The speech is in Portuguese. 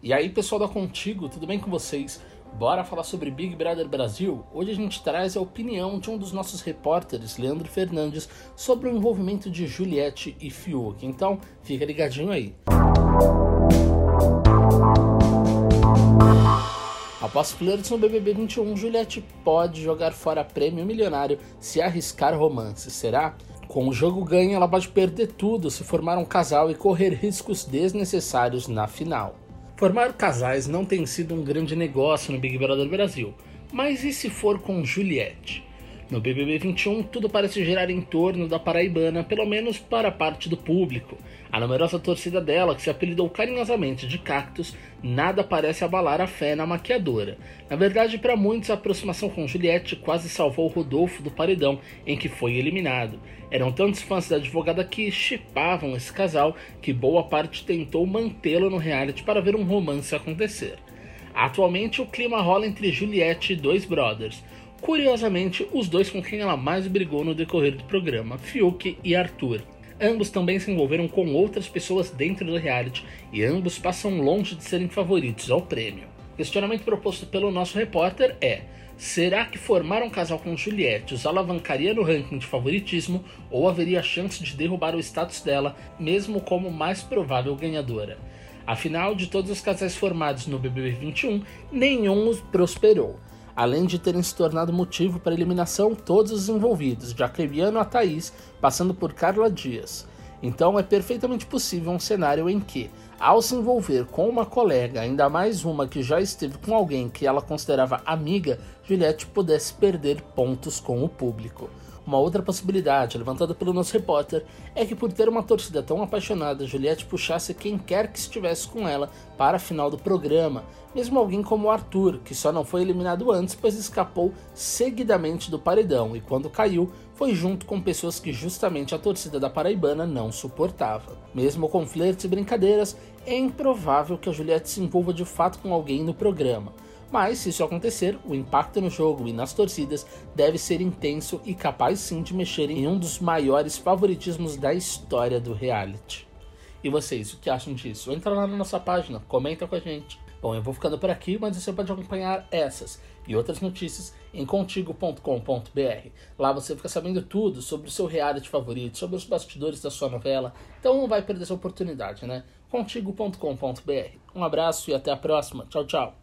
E aí, pessoal da Contigo, tudo bem com vocês? Bora falar sobre Big Brother Brasil? Hoje a gente traz a opinião de um dos nossos repórteres, Leandro Fernandes, sobre o envolvimento de Juliette e Fiuk. Então, fica ligadinho aí. Após flertes no BBB 21, Juliette pode jogar fora prêmio milionário se arriscar romance, será? Com o jogo ganho, ela pode perder tudo se formar um casal e correr riscos desnecessários na final. Formar casais não tem sido um grande negócio no Big Brother Brasil, mas e se for com Juliette? No BBB 21, tudo parece girar em torno da paraibana, pelo menos para parte do público. A numerosa torcida dela, que se apelidou carinhosamente de Cactus, nada parece abalar a fé na maquiadora. Na verdade, para muitos, a aproximação com Juliette quase salvou Rodolfo do paredão em que foi eliminado. Eram tantos fãs da advogada que chipavam esse casal que boa parte tentou mantê-lo no reality para ver um romance acontecer. Atualmente, o clima rola entre Juliette e dois brothers. Curiosamente, os dois com quem ela mais brigou no decorrer do programa, Fiuk e Arthur. Ambos também se envolveram com outras pessoas dentro do reality e ambos passam longe de serem favoritos ao prêmio. O questionamento proposto pelo nosso repórter é: será que formar um casal com Juliette os alavancaria no ranking de favoritismo ou haveria chance de derrubar o status dela, mesmo como mais provável ganhadora? Afinal, de todos os casais formados no BBB 21, nenhum prosperou além de terem se tornado motivo para a eliminação todos os envolvidos, de Acrebiano a Thaís, passando por Carla Dias. Então é perfeitamente possível um cenário em que, ao se envolver com uma colega, ainda mais uma que já esteve com alguém que ela considerava amiga, Juliette pudesse perder pontos com o público. Uma outra possibilidade, levantada pelo nosso repórter, é que por ter uma torcida tão apaixonada, Juliette puxasse quem quer que estivesse com ela para a final do programa, mesmo alguém como Arthur, que só não foi eliminado antes, pois escapou seguidamente do paredão. E quando caiu, foi junto com pessoas que justamente a torcida da Paraibana não suportava. Mesmo com flertes e brincadeiras, é improvável que a Juliette se envolva de fato com alguém no programa mas, se isso acontecer, o impacto no jogo e nas torcidas deve ser intenso e capaz sim de mexer em um dos maiores favoritismos da história do reality. E vocês, o que acham disso? Entra lá na nossa página, comenta com a gente. Bom, eu vou ficando por aqui, mas você pode acompanhar essas e outras notícias em contigo.com.br. Lá você fica sabendo tudo sobre o seu reality favorito, sobre os bastidores da sua novela. Então não vai perder essa oportunidade, né? contigo.com.br. Um abraço e até a próxima. Tchau, tchau.